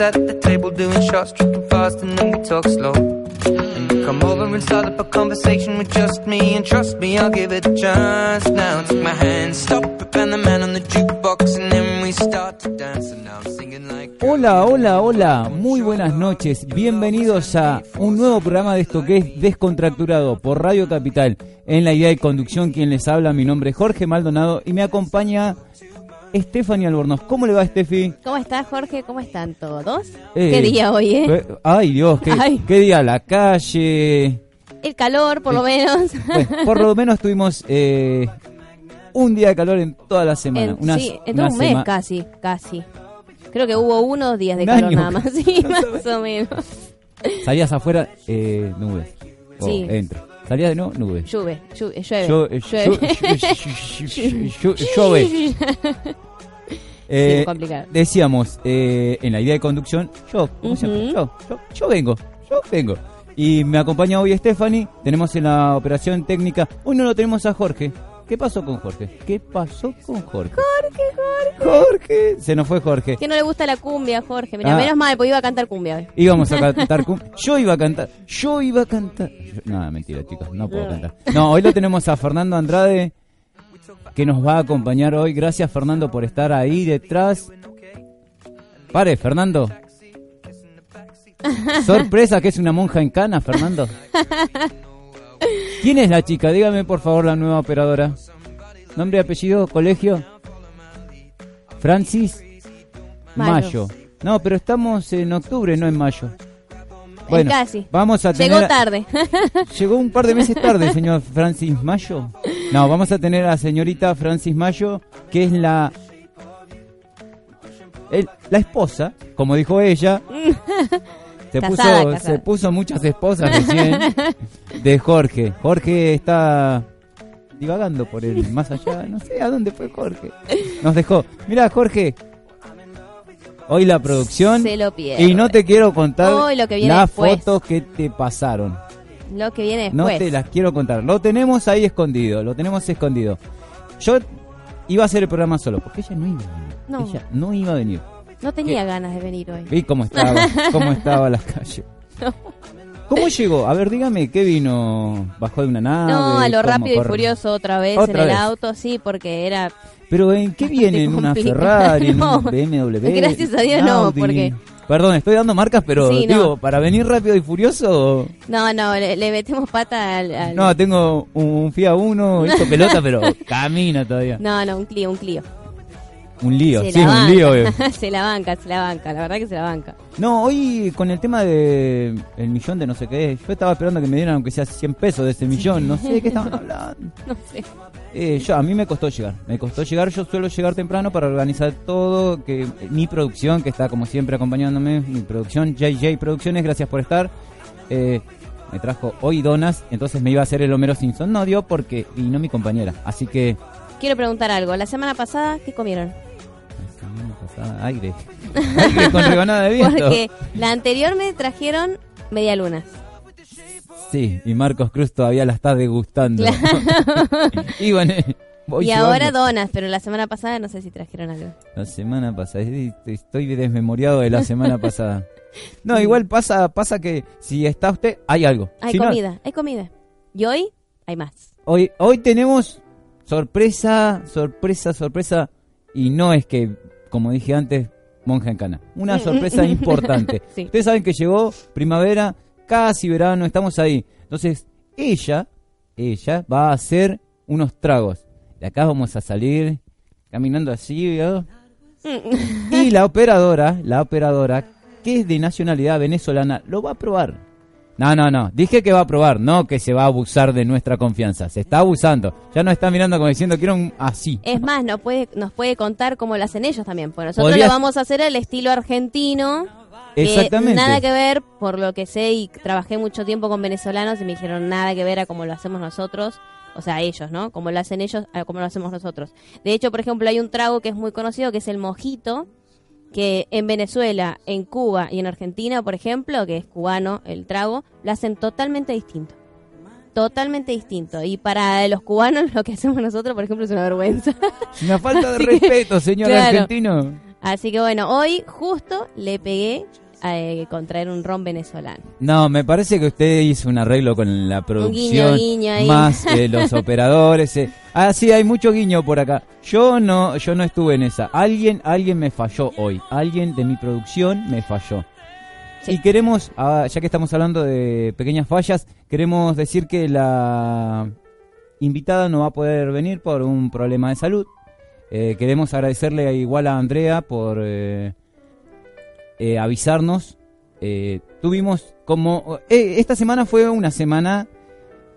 at the table doing shots, tripping fast, and then we talk slow. And you come over and start up a conversation with just me, and trust me, I'll give it a chance. Now take my hand, stop it, and the man on the jukebox, and then we start to dance. And now I'm singing like. Hola, hola, hola, muy buenas noches. Bienvenidos a un nuevo programa de esto que es Descontracturado por Radio Capital. En la idea de conducción, quien les habla, mi nombre es Jorge Maldonado y me acompaña Stephanie Albornoz. ¿Cómo le va, Steffi? ¿Cómo estás, Jorge? ¿Cómo están todos? Eh, ¿Qué día hoy, eh? eh, Ay, Dios, qué, Ay. qué día la calle. El calor, por lo menos. Bueno, por lo menos tuvimos eh, un día de calor en toda la semana. En- Una- sí, en todo un mes casi, casi. Creo que hubo uno o dos días de Un calor año. nada más. Sí, más o menos. Salías afuera, eh, nubes. O Sí. Dentro. Salías de nuevo, nubes. Llueve, llueve, llueve. Llueve. Eh, complicado. decíamos eh, en la idea de conducción, yo, como siempre, yo, yo, yo vengo, yo vengo. Y me acompaña hoy Stephanie, tenemos en la operación técnica, hoy no lo tenemos a Jorge. ¿Qué pasó con Jorge? ¿Qué pasó con Jorge? Jorge, Jorge. Jorge, se nos fue Jorge. Que no le gusta la cumbia, Jorge. Mira, Ah. menos mal, pues iba a cantar cumbia hoy. Íbamos a cantar cum- Yo iba a cantar. Yo iba a cantar. Yo- No, mentira, chicos. No puedo cantar. No, hoy lo tenemos a Fernando Andrade. Que nos va a acompañar hoy. Gracias, Fernando, por estar ahí detrás. Pare, Fernando. Sorpresa que es una monja en cana, Fernando. ¿Quién es la chica? Dígame, por favor, la nueva operadora. Nombre, apellido, colegio. Francis Mayo. Mayo. No, pero estamos en octubre, no en mayo. Bueno, casi. vamos a tener... Llegó tarde. Llegó un par de meses tarde, señor Francis Mayo. No, vamos a tener a la señorita Francis Mayo, que es la... el- la esposa, como dijo ella. Se puso, Casada, se puso muchas esposas recién de Jorge. Jorge está divagando por el más allá, no sé a dónde fue Jorge. Nos dejó. Mira, Jorge, hoy la producción Se lo pierde. y no te quiero contar Hoy lo que viene las después. fotos que te pasaron. Lo que viene No después. te las quiero contar. Lo tenemos ahí escondido, lo tenemos escondido. Yo iba a hacer el programa solo, porque ella no iba a venir. No. Ella no iba a venir. No tenía ganas de venir hoy. Vi cómo estaba, cómo estaba la calle. ¿Cómo llegó? A ver, dígame, ¿qué vino? ¿Bajó de una nave? No, a lo ¿Cómo rápido y furioso otra vez Otra en el auto, sí, porque era... ¿Pero en qué viene? ¿En una. Ferrari? ¿En No, un BMW? gracias a Dios ¿Un no, porque- Perdón, estoy dando marcas, pero Sí, no. digo, para venir rápido y furioso... No, no, le, le metemos pata al... al- No, tengo un Fiat Uno, hizo pelota, pero camina todavía. no, no, un Clio, un Clio. Un lío, Se sí, un banca. lío. eh. se la banca, se la banca, la verdad que se la banca. No, hoy con el tema de el millón de no sé qué, yo estaba esperando que me dieran aunque sea 100 pesos de ese millón, no sé de qué estaban hablando. No sé. Eh, yo, a mí me costó llegar, me costó llegar, yo suelo llegar temprano para organizar todo, que mi producción, que está como siempre acompañándome, mi producción, JJ Producciones, gracias por estar. Eh, me trajo hoy donas, entonces me iba a hacer el Homero Simpson, no dio porque vino mi compañera, así que... Quiero preguntar algo. La semana pasada, ¿qué comieron? Aire, aire con rebanada de viento. Porque la anterior me trajeron media luna. Sí, y Marcos Cruz todavía la está degustando. y bueno, voy y ahora donas, pero la semana pasada no sé si trajeron algo. La semana pasada, estoy- desmemoriado de la semana pasada. No, igual pasa pasa que si está usted, hay algo. Hay Si no, comida, hay comida. Y hoy hay más. hoy, hoy tenemos sorpresa, sorpresa, sorpresa. Y no es que, como dije antes, monja en cana. Una sorpresa importante. Sí. Ustedes saben que llegó primavera, casi verano, estamos ahí. Entonces, ella, ella va a hacer unos tragos. De acá vamos a salir caminando así, ¿vio? Y la operadora, la operadora, que es de nacionalidad venezolana, lo va a probar. No, no, no. Dije que va a probar, no que se va a abusar de nuestra confianza. Se está abusando. Ya nos está mirando como diciendo, quiero un así. Es más, nos puede, nos puede contar cómo lo hacen ellos también. Pues nosotros Podrías- lo vamos a hacer al estilo argentino. Exactamente. Nada que ver, por lo que sé, y trabajé mucho tiempo con venezolanos y me dijeron nada que ver a cómo lo hacemos nosotros. O sea, ellos, ¿no? Como lo hacen ellos, a cómo lo hacemos nosotros. De hecho, por ejemplo, hay un trago que es muy conocido, que es el mojito, que en Venezuela, en Cuba y en Argentina, por ejemplo, que es cubano el trago, lo hacen totalmente distinto. Totalmente distinto. Y para los cubanos lo que hacemos nosotros, por ejemplo, es una vergüenza. Una falta de respeto, señor claro. argentino. Así que bueno, hoy justo le pegué a contraer un ron venezolano. No, me parece que usted hizo un arreglo con la producción, guiño más eh, los operadores. eh. Ah, sí, hay mucho guiño por acá. Yo no, yo no estuve en esa. Alguien, alguien me falló hoy. Alguien de mi producción me falló. Sí. Y queremos, ah, ya que estamos hablando de pequeñas fallas, queremos decir que la invitada no va a poder venir por un problema de salud. Eh, queremos agradecerle igual a Andrea por eh, avisarnos. Eh, tuvimos como... eh, esta semana fue una semana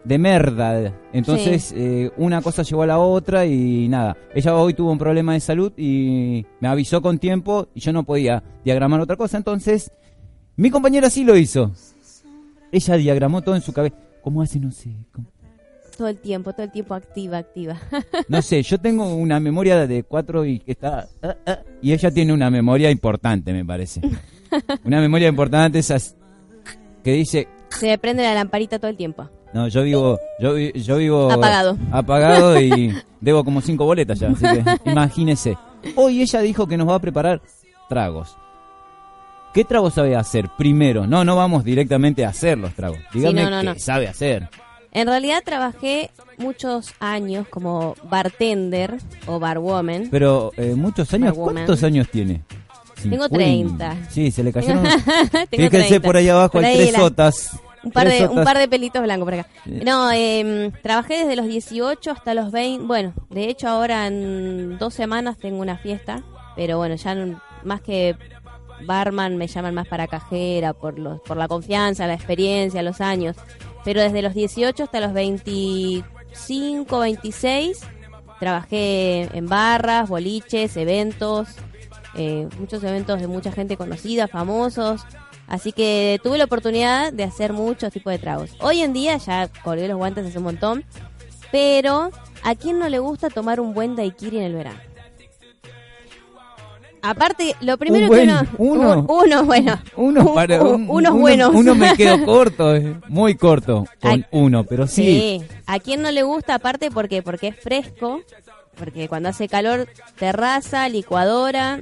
de merda. Entonces eh, una cosa llegó a la otra y nada. Ella hoy tuvo un problema de salud y me avisó con tiempo y yo no podía diagramar otra cosa. Entonces mi compañera sí lo hizo. Ella diagramó todo en su cabeza. ¿Cómo hace? No sé. ¿Cómo? Todo el tiempo, todo el tiempo activa, activa. No sé, yo tengo una memoria de cuatro y que está... ah, ah, y ella tiene una memoria importante, me parece. Una memoria importante esas que dice... Se me prende la lamparita todo el tiempo. No, yo vivo... Yo, vi- yo vivo... Apagado. Apagado y debo como cinco boletas ya, así que imagínese. Hoy ella dijo que nos va a preparar tragos. ¿Qué tragos sabe hacer? Primero, no, no vamos directamente a hacer los tragos. Dígame no, no, qué no. sabe hacer. En realidad trabajé muchos años como bartender o barwoman. Pero eh, muchos años, Barwoman. ¿cuántos años tiene? Tengo 50. 30. Sí, se le cayeron. Fíjense 30. por ahí abajo, Por hay ahí tres la- sotas. Un par, de, un par de pelitos blancos por acá. No, eh, trabajé desde los 18 hasta los 20. Bueno, de hecho ahora en dos semanas tengo una fiesta. Pero bueno, ya no- más que barman me llaman más para cajera por, los, por la confianza, la experiencia, los años. Pero desde los 18 hasta los 25, 26 trabajé en barras, boliches, eventos. eh, muchos eventos de mucha gente conocida, famosos. Así que tuve la oportunidad de hacer muchos tipos de tragos. Hoy en día ya colgué los guantes hace un montón. Pero, ¿a quién no le gusta tomar un buen daiquiri en el verano? Aparte, lo primero Un buen- que uno... uno. un- uno, bueno. Uno para un- unos uno- buenos. Uno me quedó corto, muy corto con uno, pero sí. Sí. ¿A quién no le gusta aparte? ¿Por qué? Porque es fresco. Porque cuando hace calor, terraza, licuadora,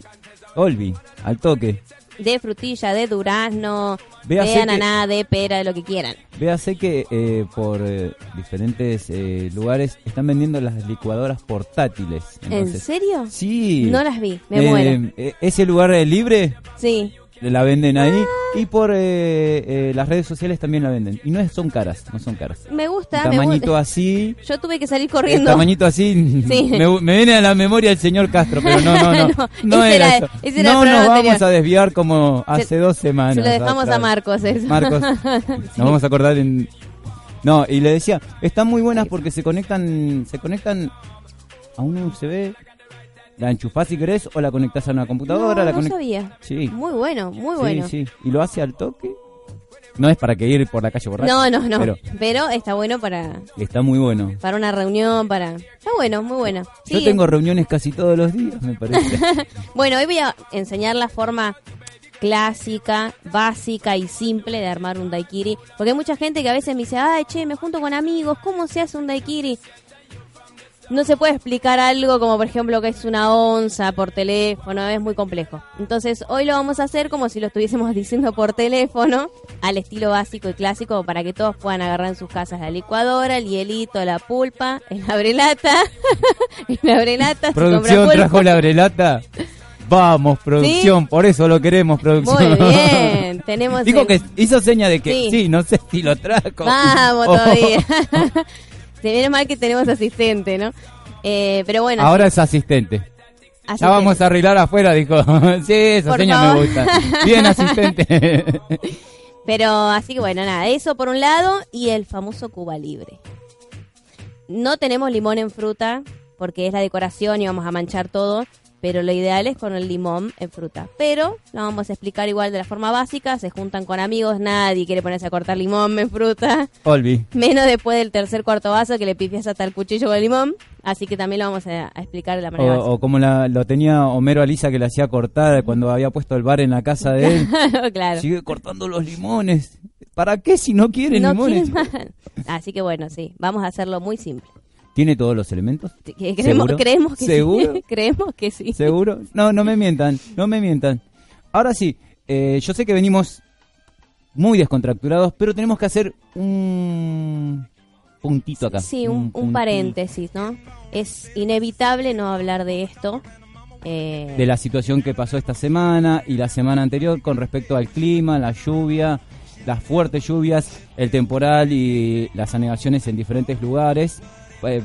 Olvi, al toque. De frutilla, de durazno, Véase de que- ananá, de pera, de lo que quieran. Véase que eh, por eh, diferentes eh, lugares están vendiendo las licuadoras portátiles. ¿En serio? Sí. No las vi, me muero. eh, ese lugar libre Sí. La venden ahí y por eh, eh, las redes sociales también la venden. Y no es- son caras, no son caras. Me gusta, me tamañito gusta. así. Yo tuve que salir corriendo. tamañito así Sí. me, me viene a la memoria el señor Castro, pero no, no, no. No, no ese era eso. ese era el no nos vamos anterior. a desviar como hace dos semanas. Se lo dejamos atrás. a Marcos eso. Marcos, nos vamos a acordar en... No, y le decía, están muy buenas porque se conectan se conectan a un USB, la enchufás si querés o la conectás a una computadora. No, la no conect- sabía. Sí, Muy bueno, muy sí, bueno. sí. Y lo hace al toque. No es para que ir por la calle borracho. No, no, no. Pero Pero, está bueno para, está muy bueno. para una reunión, para... Está bueno, muy bueno. Yo Sí. tengo reuniones casi todos los días, me parece. Bueno, hoy voy a enseñar la forma clásica, básica y simple de armar un daiquiri. Porque hay mucha gente que a veces me dice, ay, che, me junto con amigos, ¿cómo se hace un daiquiri? No se puede explicar algo como por ejemplo que es una onza por teléfono, es muy complejo. Entonces hoy lo vamos a hacer como si lo estuviésemos diciendo por teléfono, al estilo básico y clásico, para que todos puedan agarrar en sus casas la licuadora, el hielito, la pulpa, el abrelata, el abrelata. ¿Producción trajo la abrelata? Vamos, producción, por eso lo queremos, producción. Muy bien, tenemos... Dijo que hizo seña de que sí, no sé si lo trajo. Vamos todavía. Se viene mal que tenemos asistente, ¿no? Eh, pero bueno. Ahora es asistente. Ya vamos a arreglar afuera, dijo. sí, esa seña me gusta. Bien, asistente. pero así que bueno, nada, eso por un lado y el famoso Cuba Libre. No tenemos limón en fruta porque es la decoración y vamos a manchar todo pero lo ideal es con el limón en fruta. Pero lo vamos a explicar igual de la forma básica, se juntan con amigos, nadie quiere ponerse a cortar limón en fruta. Olvi. Menos después del tercer cuarto vaso que le pifias hasta el cuchillo con el limón, así que también lo vamos a, explicar de la manera o, o como lo tenía Homero Alisa que le hacía cortar cuando había puesto el bar en la casa de él. claro. Sigue cortando los limones. ¿Para qué si no quieren limones? así que bueno, sí, vamos a hacerlo muy simple. ¿Tiene todos los elementos? Creemos, creemos que ¿Seguro? sí. creemos que sí. ¿Seguro? No, no me mientan, no me mientan. Ahora sí, eh, yo sé que venimos muy descontracturados, pero tenemos que hacer un puntito acá. Sí, un, paréntesis, ¿no? Es inevitable no hablar de esto. Eh, de la situación que pasó esta semana y la semana anterior con respecto al clima, la lluvia, las fuertes lluvias, el temporal y las anegaciones en diferentes lugares. Eh,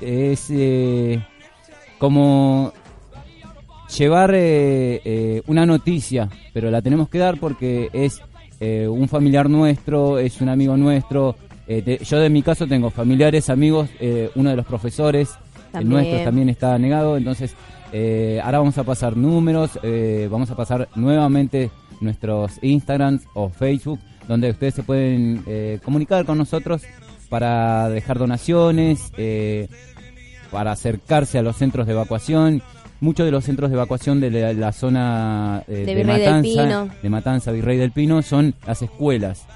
es eh, como llevar eh, una noticia, pero la tenemos que dar porque es un familiar nuestro, es un amigo nuestro. yo de mi caso tengo familiares, amigos, uno de los profesores, el nuestro también está negado, entonces ahora vamos a pasar números, vamos a pasar nuevamente nuestros Instagrams o Facebook, donde ustedes se pueden comunicar con nosotros para dejar donaciones, eh, para acercarse a los centros de evacuación. Muchos de los centros de evacuación de la, zona eh, de, Matanza, de Matanza, Virrey del Pino, son las escuelas.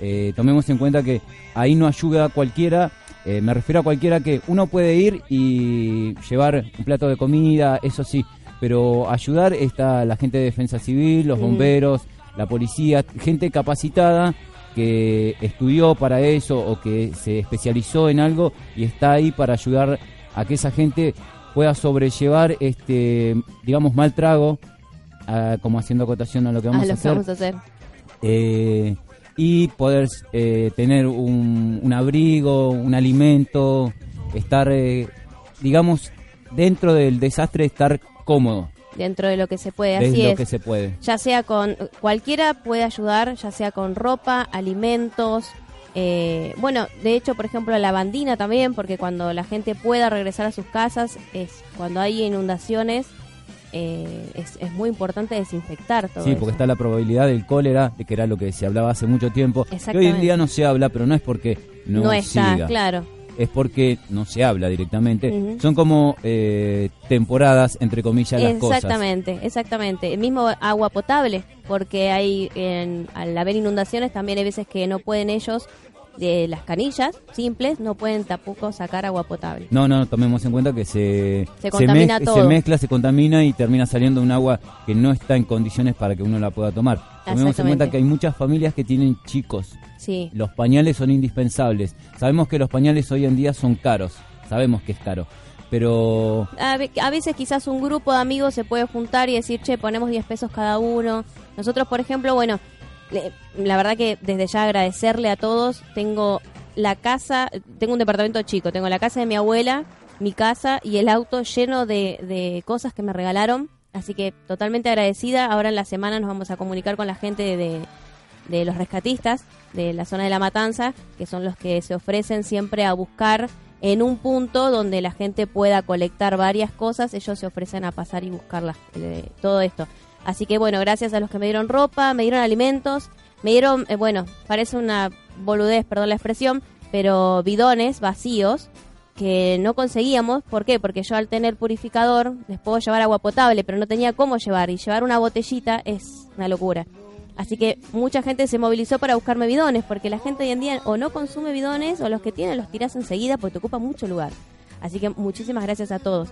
Eh, tomemos en cuenta que ahí no ayuda a cualquiera, me refiero a cualquiera que uno puede ir y llevar un plato de comida, eso sí, pero ayudar está la gente de defensa civil, los bomberos, la policía, gente capacitada que estudió para eso o que se especializó en algo y está ahí para ayudar a que esa gente pueda sobrellevar este digamos mal trago como haciendo acotación a lo que vamos, a, hacer, eh, y poder eh, tener un, un, abrigo un alimento estar eh, digamos dentro del desastre estar cómodo dentro de lo que se puede. Así lo es. que se puede. Ya sea con cualquiera puede ayudar, ya sea con ropa, alimentos. Eh, bueno, de hecho, por ejemplo, la bandina también, porque cuando la gente pueda regresar a sus casas, es cuando hay inundaciones, eh, es, es, muy importante desinfectar todo. Sí, porque está la probabilidad del cólera, de que era lo que se hablaba hace mucho tiempo. Que hoy en día no se habla, pero no es porque no, no está, claro es porque no se habla directamente. Son como eh, temporadas, entre comillas, las cosas. Exactamente, exactamente. El mismo agua potable, porque hay al haber inundaciones también hay veces que no pueden ellos de las canillas simples no pueden tampoco sacar agua potable. No, no, tomemos en cuenta que se, se, contamina todo. se mezcla, se contamina y termina saliendo un agua que no está en condiciones para que uno la pueda tomar. Tomemos en cuenta que hay muchas familias que tienen chicos los pañales son indispensables. Sabemos que los pañales hoy en día son caros. Sabemos que es caro. Pero... A, veces quizás un grupo de amigos se puede juntar y decir, che, ponemos 10 pesos cada uno. Nosotros, por ejemplo, bueno, la verdad que desde ya agradecerle a todos. Tengo la casa, tengo un departamento chico, tengo la casa de mi abuela, mi casa y el auto lleno de, de cosas que me regalaron. Así que totalmente agradecida. Ahora en la semana nos vamos a comunicar con la gente de, de los rescatistas de la zona de la matanza, que son los que se ofrecen siempre a buscar en un punto donde la gente pueda colectar varias cosas, ellos se ofrecen a pasar y buscar eh, todo esto. Así que bueno, gracias a los que me dieron ropa, me dieron alimentos, me dieron, eh, bueno, parece una boludez, perdón la expresión, pero bidones vacíos que no conseguíamos. ¿Por qué? Porque yo al tener purificador les puedo llevar agua potable, pero no tenía cómo llevar y llevar una botellita es una locura. Así que mucha gente se movilizó para buscarme bidones, porque la gente hoy en día o no consume bidones o los que tienen los tiras enseguida porque te ocupa mucho lugar. Así que muchísimas gracias a todos.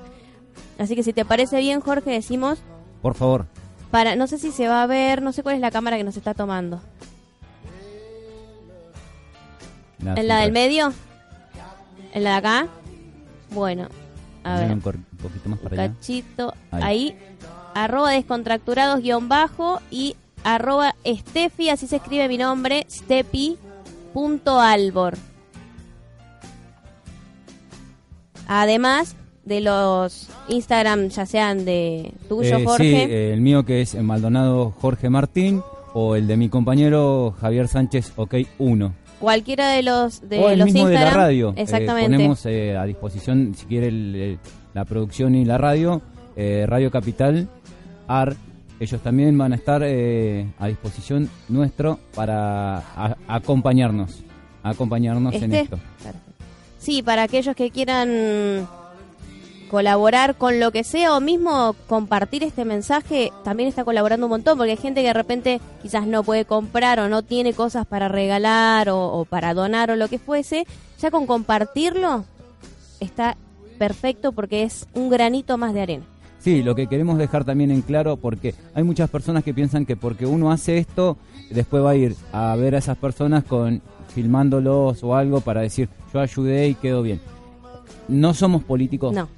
Así que si te parece bien, Jorge, decimos Por favor. para no sé si se va a ver, no sé cuál es la cámara que nos está tomando. ¿En la del medio? ¿En la de acá? Bueno, a ver. Un, poquito más para allá. cachito. Ahí. Ahí. Arroba descontracturados guion bajo y arroba Steffi, así se escribe mi nombre, Stepi.albor. Además de los Instagram, ya sean de tuyo, Eh, Jorge. el mío que es Maldonado Jorge Martín o el de mi compañero Javier Sánchez OK 1. Cualquiera de los de o el los mismo de la Instagram. radio. Eh, Exactamente. ponemos eh, a disposición, si quiere, el- el- la producción y la radio, eh, Radio Capital, AR. Ellos también van a estar eh, a disposición nuestro para a- acompañarnos, acompañarnos en Este. esto. Perfecto. Sí, para aquellos que quieran colaborar con lo que sea o mismo compartir este mensaje, también está colaborando un montón, porque hay gente que de repente quizás no puede comprar o no tiene cosas para regalar o, o para donar o lo que fuese, ya con compartirlo está perfecto porque es un granito más de arena. Sí, lo que queremos dejar también en claro, porque hay muchas personas que piensan que porque uno hace esto, después va a ir a ver a esas personas con filmándolos o algo para decir, yo ayudé y quedó bien. No somos políticos. No,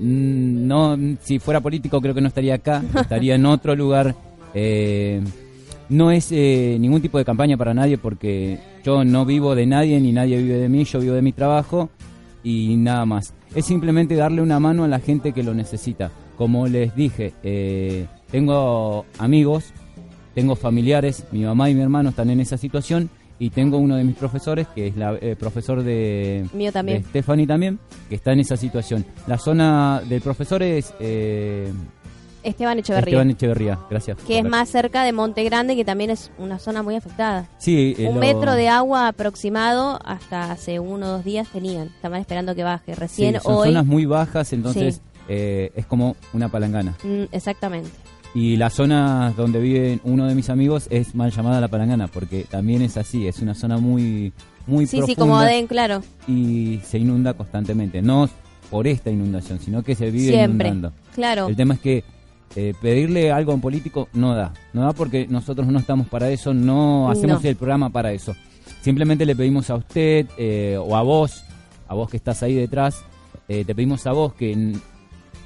No, si fuera político creo que no estaría acá, estaría en otro lugar. Eh, no es eh, ningún tipo de campaña para nadie porque yo no vivo de nadie ni nadie vive de mí, yo vivo de mi trabajo y nada más. Es simplemente darle una mano a la gente que lo necesita. Como les dije, eh, tengo amigos, tengo familiares, mi mamá y mi hermano están en esa situación y tengo uno de mis profesores que es la eh, profesor de, Mío también. de Stephanie también, que está en esa situación. La zona del profesor es eh, Esteban Echeverría, Esteban Echeverría, gracias. que es más cerca de Monte Grande, que también es una zona muy afectada. Sí, eh, Un lo- metro de agua aproximado hasta hace uno o dos días tenían. Estaban esperando que baje. sí, Recién son hoy. zonas muy bajas, entonces Sí. eh, es como una palangana. Mm, exactamente. Y la zona donde vive uno de mis amigos es mal llamada la palangana, porque también es así, es una zona muy muy Sí, sí, profunda como den, claro. y se inunda constantemente. No por esta inundación, sino que se vive Siempre. inundando. Claro. El tema es que eh, pedirle algo a un político no da. No da porque nosotros no estamos para eso, no hacemos No. el programa para eso. Simplemente le pedimos a usted eh, o a vos, a vos que estás ahí detrás, eh, te pedimos a vos que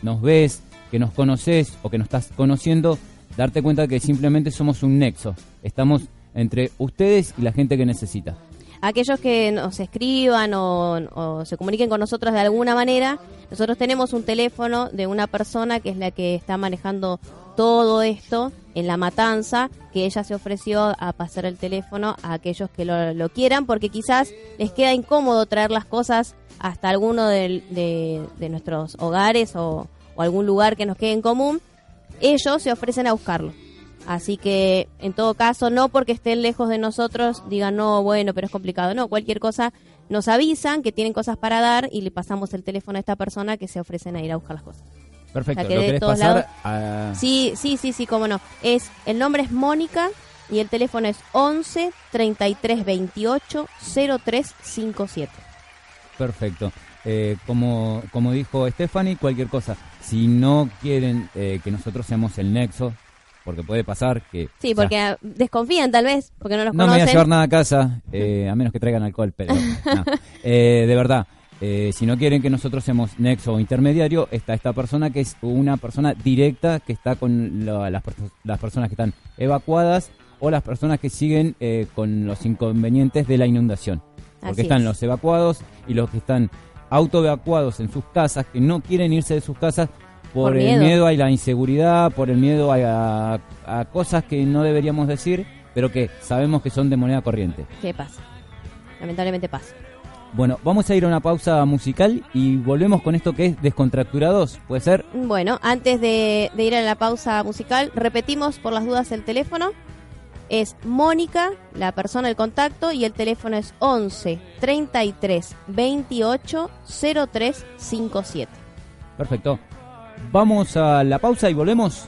nos ves, que nos conoces o que nos estás conociendo, darte cuenta que simplemente somos un nexo. Estamos entre ustedes y la gente que necesita. Aquellos que nos escriban o, se comuniquen con nosotros de alguna manera, nosotros tenemos un teléfono de una persona que es la que está manejando todo esto en la matanza, que ella se ofreció a pasar el teléfono a aquellos que lo, lo quieran, porque quizás les queda incómodo traer las cosas hasta alguno de, de nuestros hogares o, o algún lugar que nos quede en común. Ellos se ofrecen a buscarlo. Así que, en todo caso, no porque estén lejos de nosotros digan, no, bueno, pero es complicado. No, cualquier cosa nos avisan que tienen cosas para dar y le pasamos el teléfono a esta persona que se ofrecen a ir a buscar las cosas. Perfecto, O sea, que ¿lo de querés todos pasar? lados- a- Sí, sí, sí, sí, cómo no. Es, el nombre es Mónica y el teléfono es 11 33 28 03 57. Perfecto. Eh, como, como dijo Stephanie, cualquier cosa. Si no quieren eh, que nosotros seamos el nexo, porque puede pasar que... Sí, o sea, porque desconfían tal vez, porque no los no me voy a conocen. llevar nada a casa, eh, a menos que traigan alcohol, pero no. Eh, de verdad, eh, si no quieren que nosotros seamos nexo o intermediario, está esta persona que es una persona directa que está con la- las, las personas que están evacuadas o las personas que siguen eh, con los inconvenientes de la inundación. Porque Así están es. los evacuados y los que están autoevacuados en sus casas, que no quieren irse de sus casas por, Por el miedo. miedo a la inseguridad, por el miedo a, a- a cosas que no deberíamos decir, pero que sabemos que son de moneda corriente. ¿Qué pasa? Lamentablemente pasa. Bueno, vamos a ir a una pausa musical y volvemos con esto que es Descontracturados, ¿puede ser? Bueno, antes de, de ir a la pausa musical, repetimos por las dudas el teléfono. Es Mónica, la persona del contacto, y el teléfono es 11 33 28 03 57. Perfecto. Vamos a la pausa y volvemos.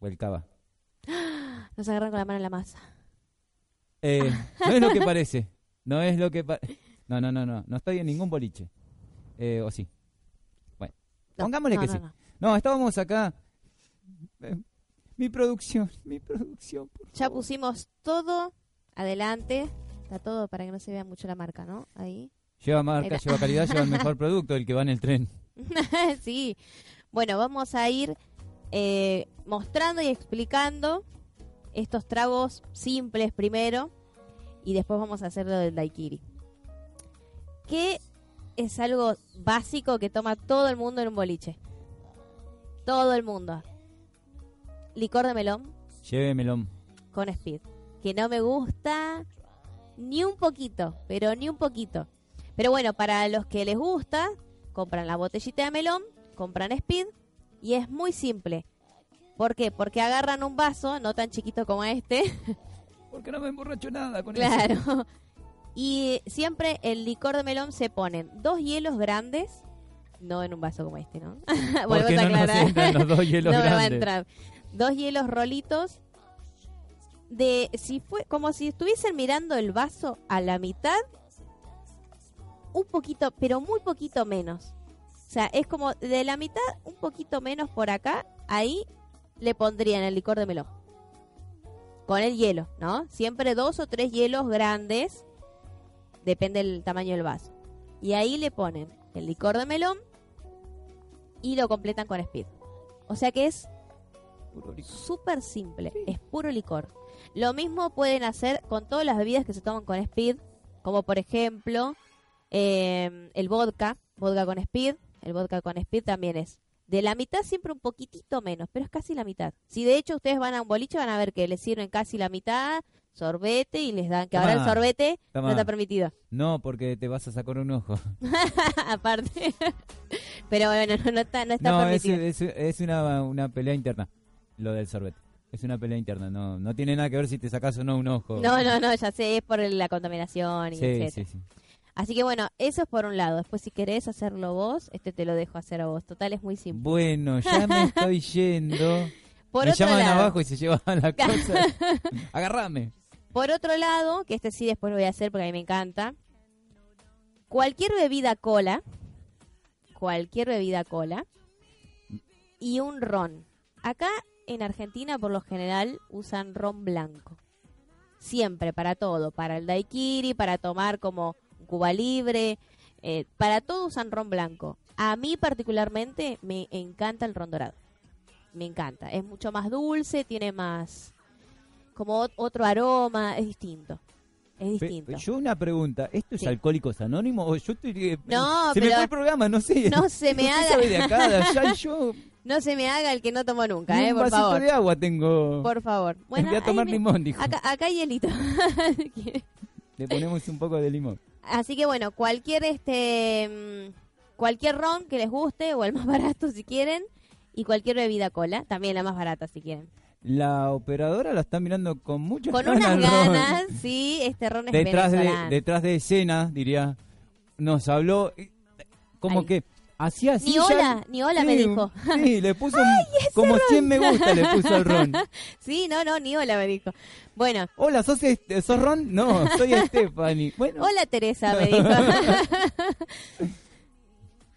O el cava. Nos agarran con la mano en la masa. Eh, no es lo que parece. No es lo que pa- No, no, no, no. No estoy en ningún boliche. Eh, o sí. Bueno, No, pongámosle no, que no, sí. no. Estábamos acá. Eh, mi producción, mi producción. por Ya favor. pusimos todo adelante. Está todo para que no se vea mucho la marca, ¿no? Ahí. Lleva marca, lleva calidad, lleva el mejor producto, el que va en el tren. sí. Bueno, vamos a ir eh, mostrando y explicando estos tragos simples primero y después vamos a hacer lo del daiquiri. Que es algo básico que toma todo el mundo en un boliche. Todo el mundo. Licor de melón Llévemelo. con speed. Que no me gusta ni un poquito, pero ni un poquito. Pero bueno, para los que les gusta, compran la botellita de melón, compran speed y es muy simple. ¿Por qué? Porque agarran un vaso, no tan chiquito como este, Porque no me emborracho nada con eso. claro. Y siempre el licor de melón se ponen dos hielos grandes, no en un vaso como este, ¿no? Volvemos a no nos aclarar. los dos hielos no me va a entrar. Dos hielos rolitos de si fue como si estuviesen mirando el vaso a la mitad un poquito, pero muy poquito menos. O sea, es como de la mitad un poquito menos por acá, ahí le pondrían el licor de melón. Con el hielo, ¿no? Siempre dos o tres hielos grandes, depende del tamaño del vaso. Y ahí le ponen el licor de melón y lo completan con speed. O sea que es súper simple, es puro licor. Lo mismo pueden hacer con todas las bebidas que se toman con speed, como por ejemplo eh, el vodka, vodka con speed, el vodka con speed también es de la mitad siempre un poquitito menos, pero es casi la mitad. Si de hecho ustedes van a un boliche van a ver que les sirven casi la mitad sorbete y les dan que ahora el sorbete no está permitido. No, porque te vas a sacar un ojo. Aparte. pero bueno, no, no está, no está No, es, permitido. es, es una, una pelea interna, lo del sorbete. Es una pelea interna, no, no tiene nada que ver si te sacas o no un ojo. No, no, no, ya sé, es por la contaminación y Sí, etcétera. sí, sí. Así que bueno, eso es por un lado. Después si querés hacerlo vos, este te lo dejo hacer a vos. Total es muy simple. Bueno, ya me estoy yendo. Por me otro llaman lado, abajo y se llevan la cosa. Agarrame. por otro lado, que este sí después lo voy a hacer porque a mí me encanta. Cualquier bebida cola, cualquier bebida cola y un ron. Acá en Argentina por lo general usan ron blanco. Siempre, para todo, para el daiquiri, para tomar como Cuba Libre, eh, para todo usan ron blanco. A mí particularmente me encanta el ron dorado. Me encanta. Es mucho más dulce, tiene más como ot- otro aroma, es distinto. Es Pe- distinto. Yo una pregunta, ¿esto es Sí. Alcohólicos Anónimos? O yo estoy, eh, No, se me pero- fue el programa, no sé. No se me haga- sabe de acá, de allá, y yo No se me haga el que no tomó nunca, ni eh, un por vasito favor. de agua tengo. Por favor. Bueno, Voy a tomar me- limón, dijo. Acá, acá hay hielito. Le ponemos un poco de limón. Así que bueno, cualquier este mm, cualquier ron que les guste o el más barato si quieren y cualquier bebida cola, también la más barata si quieren. La operadora la está mirando con muchas Con ganas. unas Ron. ganas, sí, este ron es Detrás de, detrás de escena, diría, nos habló, como Ay. que hacía así. Ni ya- hola, ni hola me dijo. Sí, le puso un- como 100 me gusta le puso al Ron. Sí, no, no, ni hola me dijo. Bueno, Hola, ¿sos, este- ¿sos Ron? No, soy Stephanie. Bueno, hola Teresa me dijo.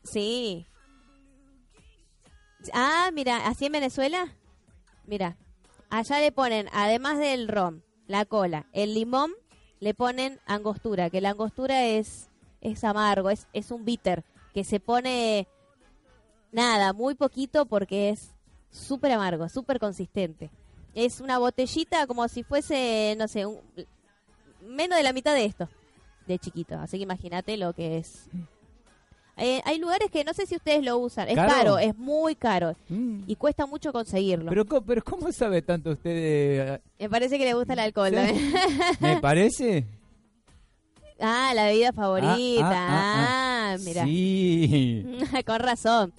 sí. Ah, mira, así en Venezuela. Mira, allá le ponen, además del ron, la cola, el limón, le ponen angostura, que la angostura es, es amargo, es, es un bitter, que se pone nada, muy poquito porque es súper amargo, súper consistente. Es una botellita como si fuese, no sé, un- menos de la mitad de esto, de chiquito. Así que imagínate lo que es. Eh, hay lugares que no sé si ustedes lo usan. Es ¿Caro? caro, es muy caro. mm, Y cuesta mucho conseguirlo. pero, pero ¿cómo sabe tanto usted de- Me parece que le gusta el alcohol. Sí. ¿Me parece? ah, la bebida favorita. Ah, ah, Ah, ah. mira. Sí. con razón.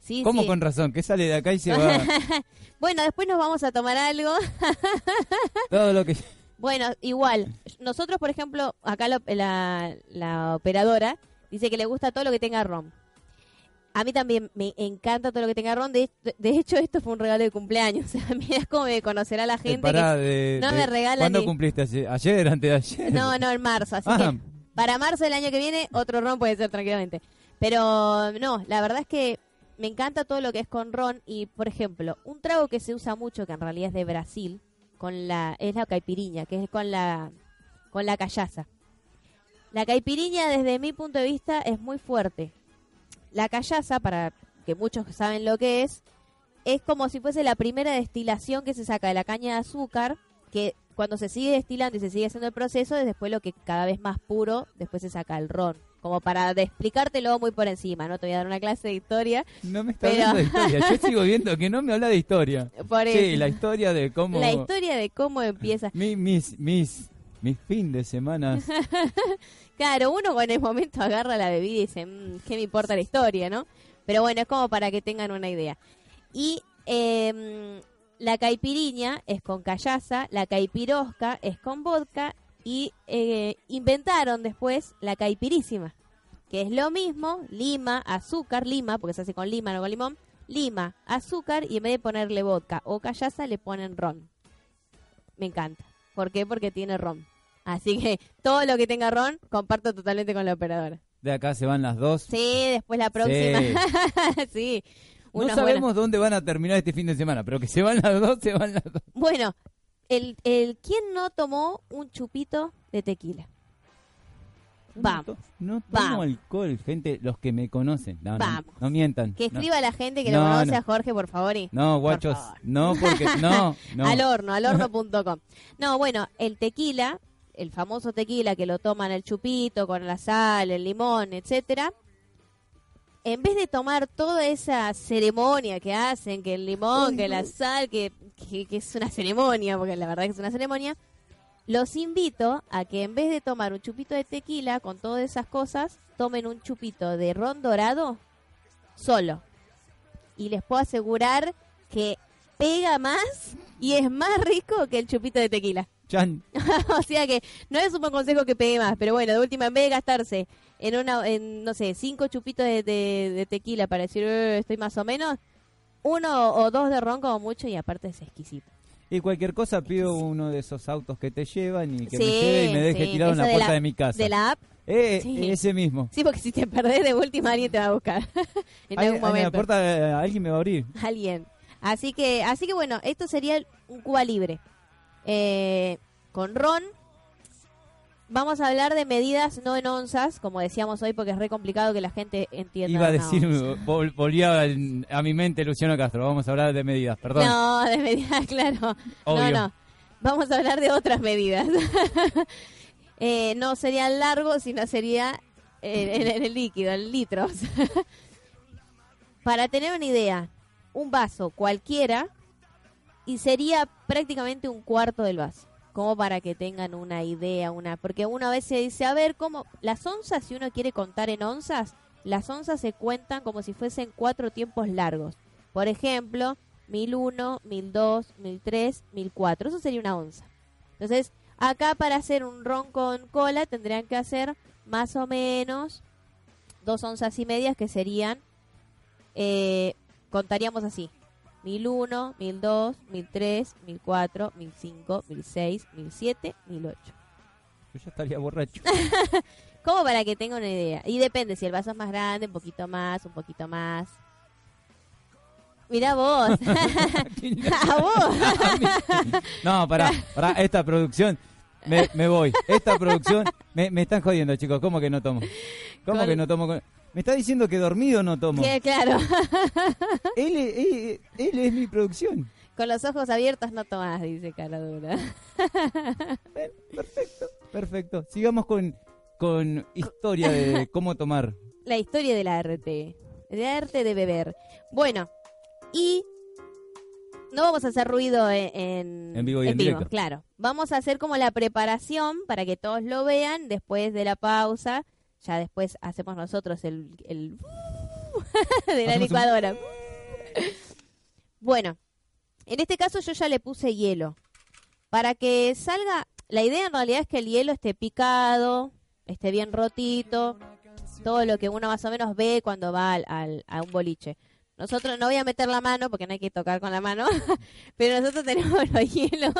Sí, ¿Cómo sí. con razón? Que sale de acá y se va Bueno, después nos vamos a tomar algo. todo lo que... Bueno, igual, nosotros, por ejemplo, acá la, la- la operadora dice que le gusta todo lo que tenga ron. A mí también me encanta todo lo que tenga ron. De, de hecho, esto fue un regalo de cumpleaños. O sea, mira cómo me conocerá la Eh, gente. pará, que de- no de- me regalan ¿Cuándo ni- cumpliste? ¿Ayer, ayer antes de ayer? No, no, en marzo. Así Ah. que para marzo del año que viene, otro ron puede ser tranquilamente. Pero no, la verdad es que me encanta todo lo que es con ron. Y, por ejemplo, un trago que se usa mucho, que en realidad es de Brasil, con la es la caipiriña, que es con la, con la callaza. La caipiriña, desde mi punto de vista, es muy fuerte. La callaza, para que muchos saben lo que es, es como si fuese la primera destilación que se saca de la caña de azúcar, que cuando se sigue destilando y se sigue haciendo el proceso, es después lo que cada vez más puro, después se saca el ron. Como para de explicártelo muy por encima, ¿no? Te voy a dar una clase de historia. No me está Pero- hablando de historia. Yo sigo viendo que no me habla de historia. Por Sí, eso. la historia de cómo... La historia de cómo empieza. Mi- mis, mis, mis fin de semana. Claro, uno en el momento agarra la bebida y dice, "Mm, ¿qué me importa la historia, no? Pero bueno, es como para que tengan una idea. Y em, la caipiriña es con callaza, la caipirosca es con vodka y eh, inventaron después la caipirísima, que es lo mismo, lima, azúcar, lima, porque se hace con lima, no con limón, lima, azúcar y en vez de ponerle vodka o callaza le ponen ron. Me encanta. ¿Por qué? Porque tiene ron. Así que todo lo que tenga ron, comparto totalmente con la operadora. De acá se van las dos. Sí, después la próxima. Sí. No sabemos buenas- dónde van a terminar este fin de semana, pero que se van las dos, se van las dos. Bueno, el, el ¿quién no tomó un chupito de tequila? Vamos. No tomo Vamos. alcohol, gente, los que me conocen. No, no, Vamos. no mientan. Que No. escriba la gente que No, lo conoce no. a Jorge, por favor. Y... No, guachos, no, porque no, no. Al horno, al horno.com. No, bueno, el tequila, el famoso tequila que lo toman el chupito con la sal, el limón, etcétera. En vez de tomar toda esa ceremonia que hacen, que el limón, que la sal, que, que, que es una ceremonia, porque la verdad que es una ceremonia, los invito a que en vez de tomar un chupito de tequila con todas esas cosas, tomen un chupito de ron dorado solo. Y les puedo asegurar que pega más y es más rico que el chupito de tequila. Chan. o sea que no es un buen consejo que pegue más, pero bueno, de última, en vez de gastarse en una, en, no sé, cinco chupitos de, de- de tequila para decir "Eh, estoy más o menos, uno o dos de ron como mucho y aparte es exquisito. Y cualquier cosa pido uno de esos autos que te llevan y que me Sí, lleve y me deje sí, tirado en la de puerta la- de mi casa. De la app. Eh, Sí. ese mismo. Sí, porque si te perdés de última alguien te va a buscar. en algún ahí en la momento. puerta eh, alguien me va a abrir. alguien. Así que, así que bueno, esto sería un Cuba libre. Eh, con ron. Vamos a hablar de medidas no en onzas, como decíamos hoy, porque es re complicado que la gente entienda. Iba a decir, vol- volvía a mi mente Luciano Castro. Vamos a hablar de medidas, perdón. No, de medidas, claro. Obvio. No, no. Vamos a hablar de otras medidas. Eh, no sería largo, sino sería en, en el líquido, en litros. Para tener una idea, un vaso cualquiera y sería prácticamente un cuarto del vaso. Como para que tengan una idea, una porque uno a veces dice, a ver, ¿cómo? Las onzas, si uno quiere contar en onzas, las onzas se cuentan como si fuesen cuatro tiempos largos. Por ejemplo, 1001, 1002, 1003, 1004. Eso sería una onza. Entonces, acá para hacer un ron con cola tendrían que hacer más o menos dos onzas y medias que serían, eh, contaríamos así. 1001, 1002, 1003, 1004, 1005, 1006, 1007, 1008. Yo ya estaría borracho. Como para que tenga una idea. Y depende, si el vaso es más grande, un poquito más, un poquito más. Mira vos. A vos. no, pará, pará, esta producción, me, me voy. Esta producción, me, me están jodiendo, chicos. ¿Cómo que no tomo? ¿Cómo Con- que no tomo? Me está diciendo que dormido no tomo. Que, claro, Él, es- él, él es mi producción. con los ojos abiertos no tomás, dice Caradura. Perfecto, perfecto. Sigamos con, con historia de cómo tomar. La historia del arte. El arte de beber. Bueno, y no vamos a hacer ruido en, en, En vivo y en directo. Claro, vamos a hacer como la preparación para que todos lo vean después de la pausa. Ya después hacemos nosotros el, el de la licuadora. Bueno, en este caso yo ya le puse hielo. Para que salga, la idea en realidad es que el hielo esté picado, esté bien rotito. todo lo que uno más o menos ve cuando va al, al- a un boliche. Nosotros no voy a meter la mano porque no hay que tocar con la mano, pero nosotros tenemos los hielos.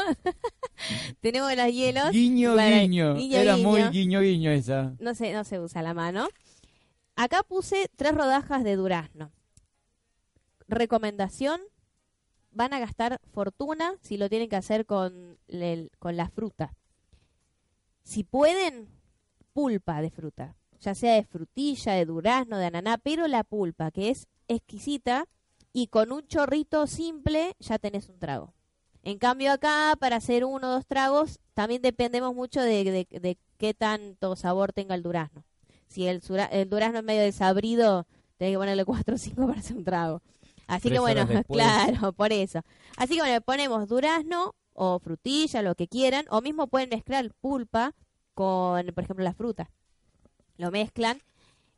tenemos los hielos. Guiño, para- guiño. guiño, Era guiño. muy guiño, guiño esa. No se, no se usa la mano. Acá puse tres rodajas de durazno. Recomendación, van a gastar fortuna si lo tienen que hacer con, el- con la fruta. Si pueden, pulpa de fruta, ya sea de frutilla, de durazno, de ananá, pero la pulpa, que es exquisita, y con un chorrito simple ya tenés un trago. En cambio acá, para hacer uno o dos tragos, también dependemos mucho de, de- de qué tanto sabor tenga el durazno. Si el, sura- el durazno es medio desabrido, tenés que ponerle cuatro o cinco para hacer un trago. Así que bueno, claro, por eso. Así que bueno, ponemos durazno o frutilla, lo que quieran, o mismo pueden mezclar pulpa con, por ejemplo, la fruta. Lo mezclan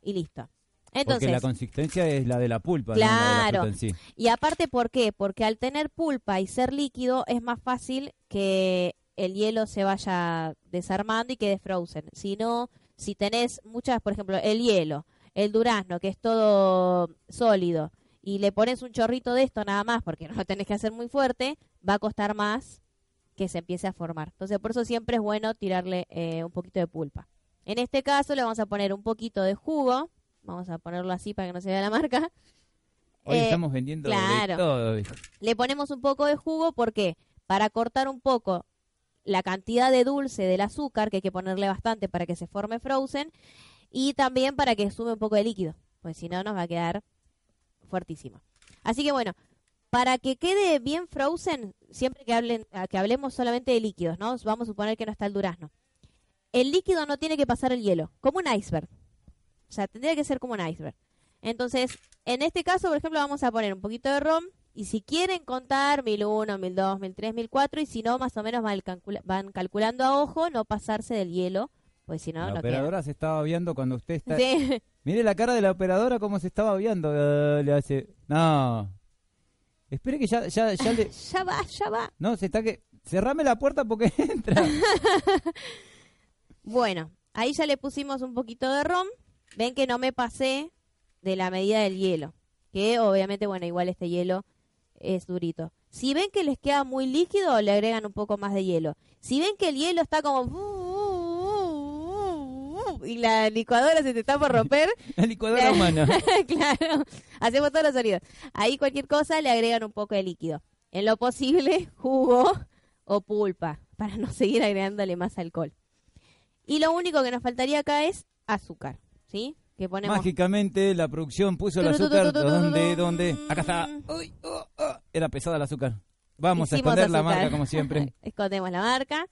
y listo. Porque la consistencia es la de la pulpa, no la de la Claro. en sí. y aparte, ¿por qué? Porque al tener pulpa y ser líquido es más fácil que el hielo se vaya desarmando y quede frozen. Si no, si tenés muchas, por ejemplo, el hielo, el durazno, que es todo sólido, y le pones un chorrito de esto nada más, porque no lo tenés que hacer muy fuerte, va a costar más que se empiece a formar. Entonces, por eso siempre es bueno tirarle eh, un poquito de pulpa. En este caso le vamos a poner un poquito de jugo, vamos a ponerlo así para que no se vea la marca. Hoy Eh, estamos vendiendo de claro. todo. Le ponemos un poco de jugo, ¿por qué? Para cortar un poco la cantidad de dulce del azúcar, que hay que ponerle bastante para que se forme frozen, y también para que sume un poco de líquido, pues si no nos va a quedar fuertísimo. Así que bueno, para que quede bien frozen, siempre que, hablen, que hablemos solamente de líquidos, ¿no? Vamos a suponer que no está el durazno. El líquido no tiene que pasar el hielo, como un iceberg. O sea, tendría que ser como un iceberg. Entonces, en este caso, por ejemplo, vamos a poner un poquito de rom. Y si quieren contar 1001, 1002, 1003, 1004, y si no, más o menos van, calcula- van calculando a ojo, no pasarse del hielo, pues si no, la no operadora se estaba viendo cuando usted está... Sí. Mire la cara de la operadora cómo se estaba viendo. eh, le hace... No. Espere que ya, ya, ya le... ya va, ya va. No, se está que... Cerrame la puerta porque entra. Bueno, ahí ya le pusimos un poquito de rom. Ven que no me pasé de la medida del hielo. Que obviamente, bueno, igual este hielo es durito. Si ven que les queda muy líquido, le agregan un poco más de hielo. Si ven que el hielo está como... Y la licuadora se te está por romper, La licuadora humana. claro, hacemos todos los sonidos. Ahí cualquier cosa le agregan un poco de líquido. En lo posible, jugo o pulpa, para no seguir agregándole más alcohol. Y lo único que nos faltaría acá es azúcar, ¿sí? Que ponemos... Mágicamente la producción puso el azúcar. tu. ¿Dónde? Acá está. Uy, oh, oh. Era pesada el azúcar. Vamos a esconder la marca como siempre. Escondemos la marca.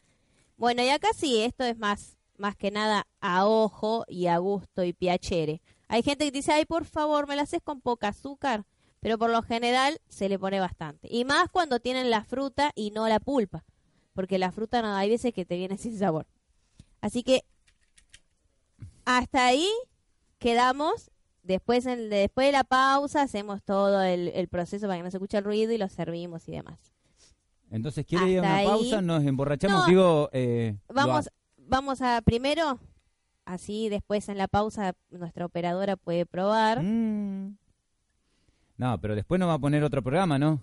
Bueno, y acá sí, esto es más, más que nada a ojo y a gusto y piacere. Hay gente que dice, ay, por favor, me la haces con poca azúcar. Pero por lo general se le pone bastante. Y más cuando tienen la fruta y no la pulpa. Porque la fruta no, hay veces que te viene sin sabor. Así que hasta ahí quedamos. Después, en- después de la pausa hacemos todo el, el proceso para que no se escuche el ruido y lo servimos y demás. Entonces, ¿quiere ir a Hasta una ahí. pausa? Nos emborrachamos. No. Digo, eh, Vamos, vamos a primero, así después en la pausa nuestra operadora puede probar. Mm. No, pero después nos va a poner otro programa, ¿no?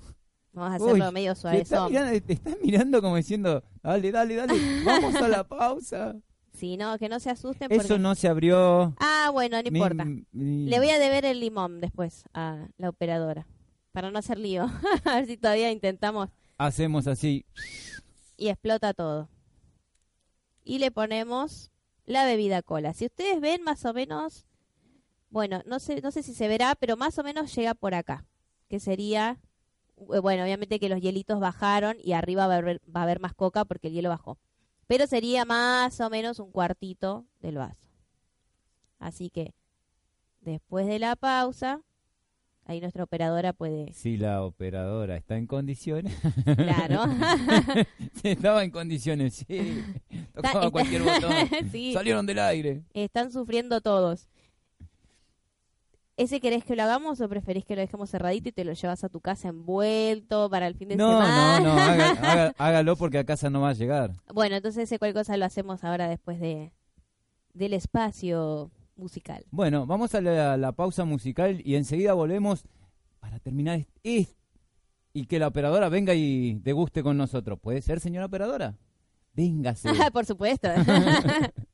Vamos a hacerlo Uy, medio te suave. mirando, te está mirando como diciendo, dale, dale, dale, vamos a la pausa. Si no, que no se asusten porque... Eso no se abrió. Ah, bueno, no importa. mi- Le voy a deber el limón después a la operadora. Para no hacer lío. a ver si todavía intentamos Hacemos así. y explota todo. Y le ponemos la bebida cola. Si ustedes ven más o menos, bueno, no sé, no sé si se verá, pero más o menos llega por acá, que sería, eh, bueno, obviamente que los hielitos bajaron y arriba va a haber, va a haber más coca porque el hielo bajó. Pero sería más o menos un cuartito del vaso. Así que después de la pausa, ahí nuestra operadora puede, Si la operadora está en condiciones. claro. Estaba en condiciones, sí. Tocaba está- cualquier botón. Sí. Salieron del aire. Están sufriendo todos. ¿Ese querés que lo hagamos o preferís que lo dejemos cerradito y te lo llevas a tu casa envuelto para el fin de No, semana? no, no, haga- haga- hágalo porque a casa no va a llegar. Bueno, entonces ese cual cosa lo hacemos ahora después de del espacio musical. Bueno, vamos a la, la pausa musical y enseguida volvemos para terminar y que la operadora venga y deguste con nosotros. ¿Puede ser, señora operadora? Véngase. Por supuesto.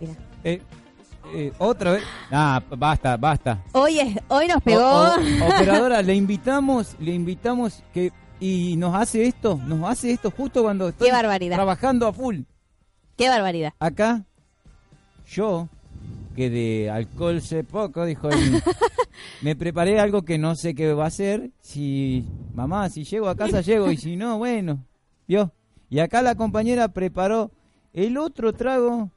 Mira. Eh, eh, otra vez. Ah, basta, basta. Hoy, es, hoy nos pegó. O- o- operadora, le invitamos, le invitamos que y nos hace esto, nos hace esto justo cuando estoy Qué barbaridad. trabajando a full. Qué barbaridad. Acá, yo, que de alcohol sé poco, dijo él, me preparé algo que no sé qué va a ser. Si, mamá, si llego a casa, llego, y si no, bueno, vio. Y acá la compañera preparó el otro trago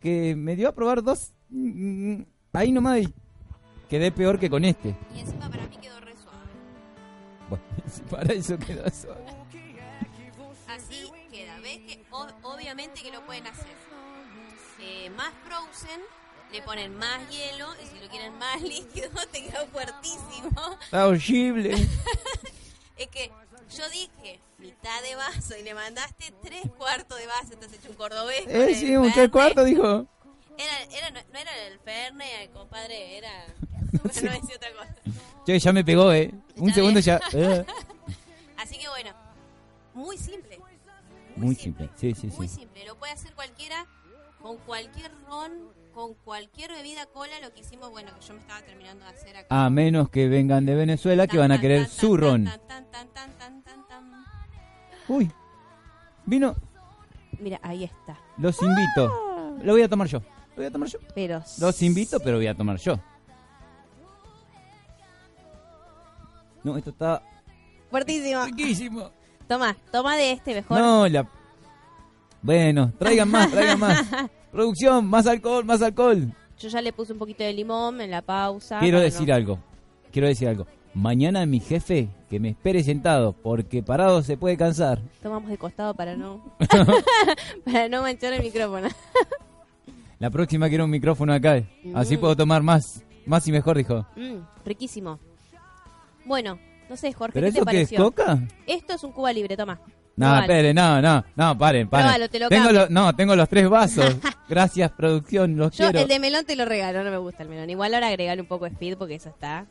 que me dio a probar dos. mm, mm, Ahí nomás y quedé peor que con este. Y encima para mí quedó re suave. Bueno, para eso quedó suave. Así queda. ¿Ves que o- obviamente que lo pueden hacer? Eh, más frozen, le ponen más hielo y si lo quieren más líquido te queda fuertísimo. Está horrible. Es que yo dije mitad de vaso y le mandaste tres cuartos de vaso, entonces hecho un cordobés. Eh, el sí, un tres cuartos, dijo. Era, era, no, no era el Fernet, compadre, era... No, decía otra cosa. Che, ya me pegó, eh. Un segundo ya. eh. Así que bueno, muy simple. Muy simple, sí, sí, Muy sí. simple, lo puede hacer cualquiera, con cualquier ron, con cualquier bebida cola, lo que hicimos, bueno, que yo me estaba terminando de hacer acá. A menos que vengan de Venezuela, que van a querer tan, su tan, ron. Uy, vino, Mira, ahí está. los invito. Lo voy a tomar yo. Lo voy a tomar yo. Pero Los invito, pero voy a tomar yo. No, esto está fuertísimo. riquísimo. Toma, toma de este mejor. No, la... Bueno, traigan más, traigan más. Producción, más alcohol, más alcohol. Yo ya le puse un poquito de limón en la pausa. Quiero decir no- algo. Quiero decir algo. Mañana mi jefe que me espere sentado, porque parado se puede cansar. Tomamos de costado para no para no manchar el micrófono. La próxima quiero un micrófono acá. Así Mm. puedo tomar más. Más y mejor, dijo. Mm, riquísimo. Bueno, no sé, Jorge, ¿Pero ¿qué te qué es pareció? coca? Esto es un Cuba libre, toma. No, espere, no, no, no, paren, paren. Probalo, te lo tengo cambio. los- no, tengo los tres vasos. Gracias, producción, los Yo quiero. el de melón te lo regalo, no me gusta el melón. Igual ahora agregale un poco de speed porque eso está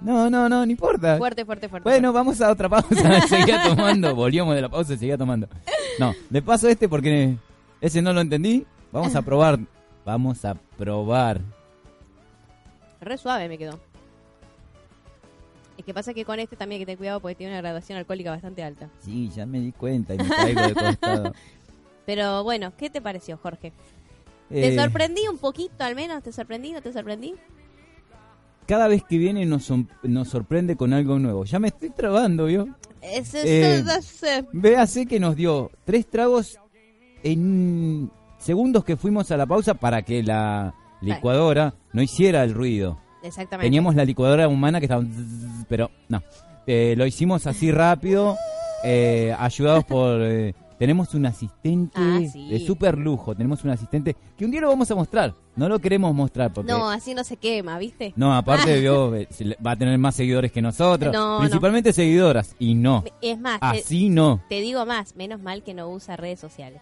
No, no, no, no importa. fuerte, fuerte, fuerte. Bueno, vamos a otra pausa. seguía tomando. Volvíamos de la pausa y seguía tomando. No, le paso este porque ese no lo entendí. Vamos a probar. Vamos a probar. Re suave me quedó. Es que pasa que con este también hay que tener cuidado porque tiene una graduación alcohólica bastante alta. Sí, ya me di cuenta y me caigo de costado. Pero bueno, ¿qué te pareció, Jorge? ¿Te Eh, sorprendí un poquito al menos? ¿Te sorprendí? ¿No te sorprendí? Cada vez que viene nos, sorprende con algo nuevo. Ya me estoy trabando, ¿vio? Eso, Eh. Véase que nos dio tres tragos en segundos que fuimos a la pausa para que la licuadora no hiciera el ruido. Exactamente. Teníamos la licuadora humana que estaba... Pero no, Eh, lo hicimos así rápido, eh, ayudados por... eh, tenemos un asistente Ah, sí. de super lujo, tenemos un asistente que un día lo vamos a mostrar, no lo queremos mostrar porque... No, así no se quema, ¿viste? No, aparte vio, eh, se le- va a tener más seguidores que nosotros, No, principalmente seguidoras, y no, Es más, te, así no. te digo más, menos mal que no usa redes sociales.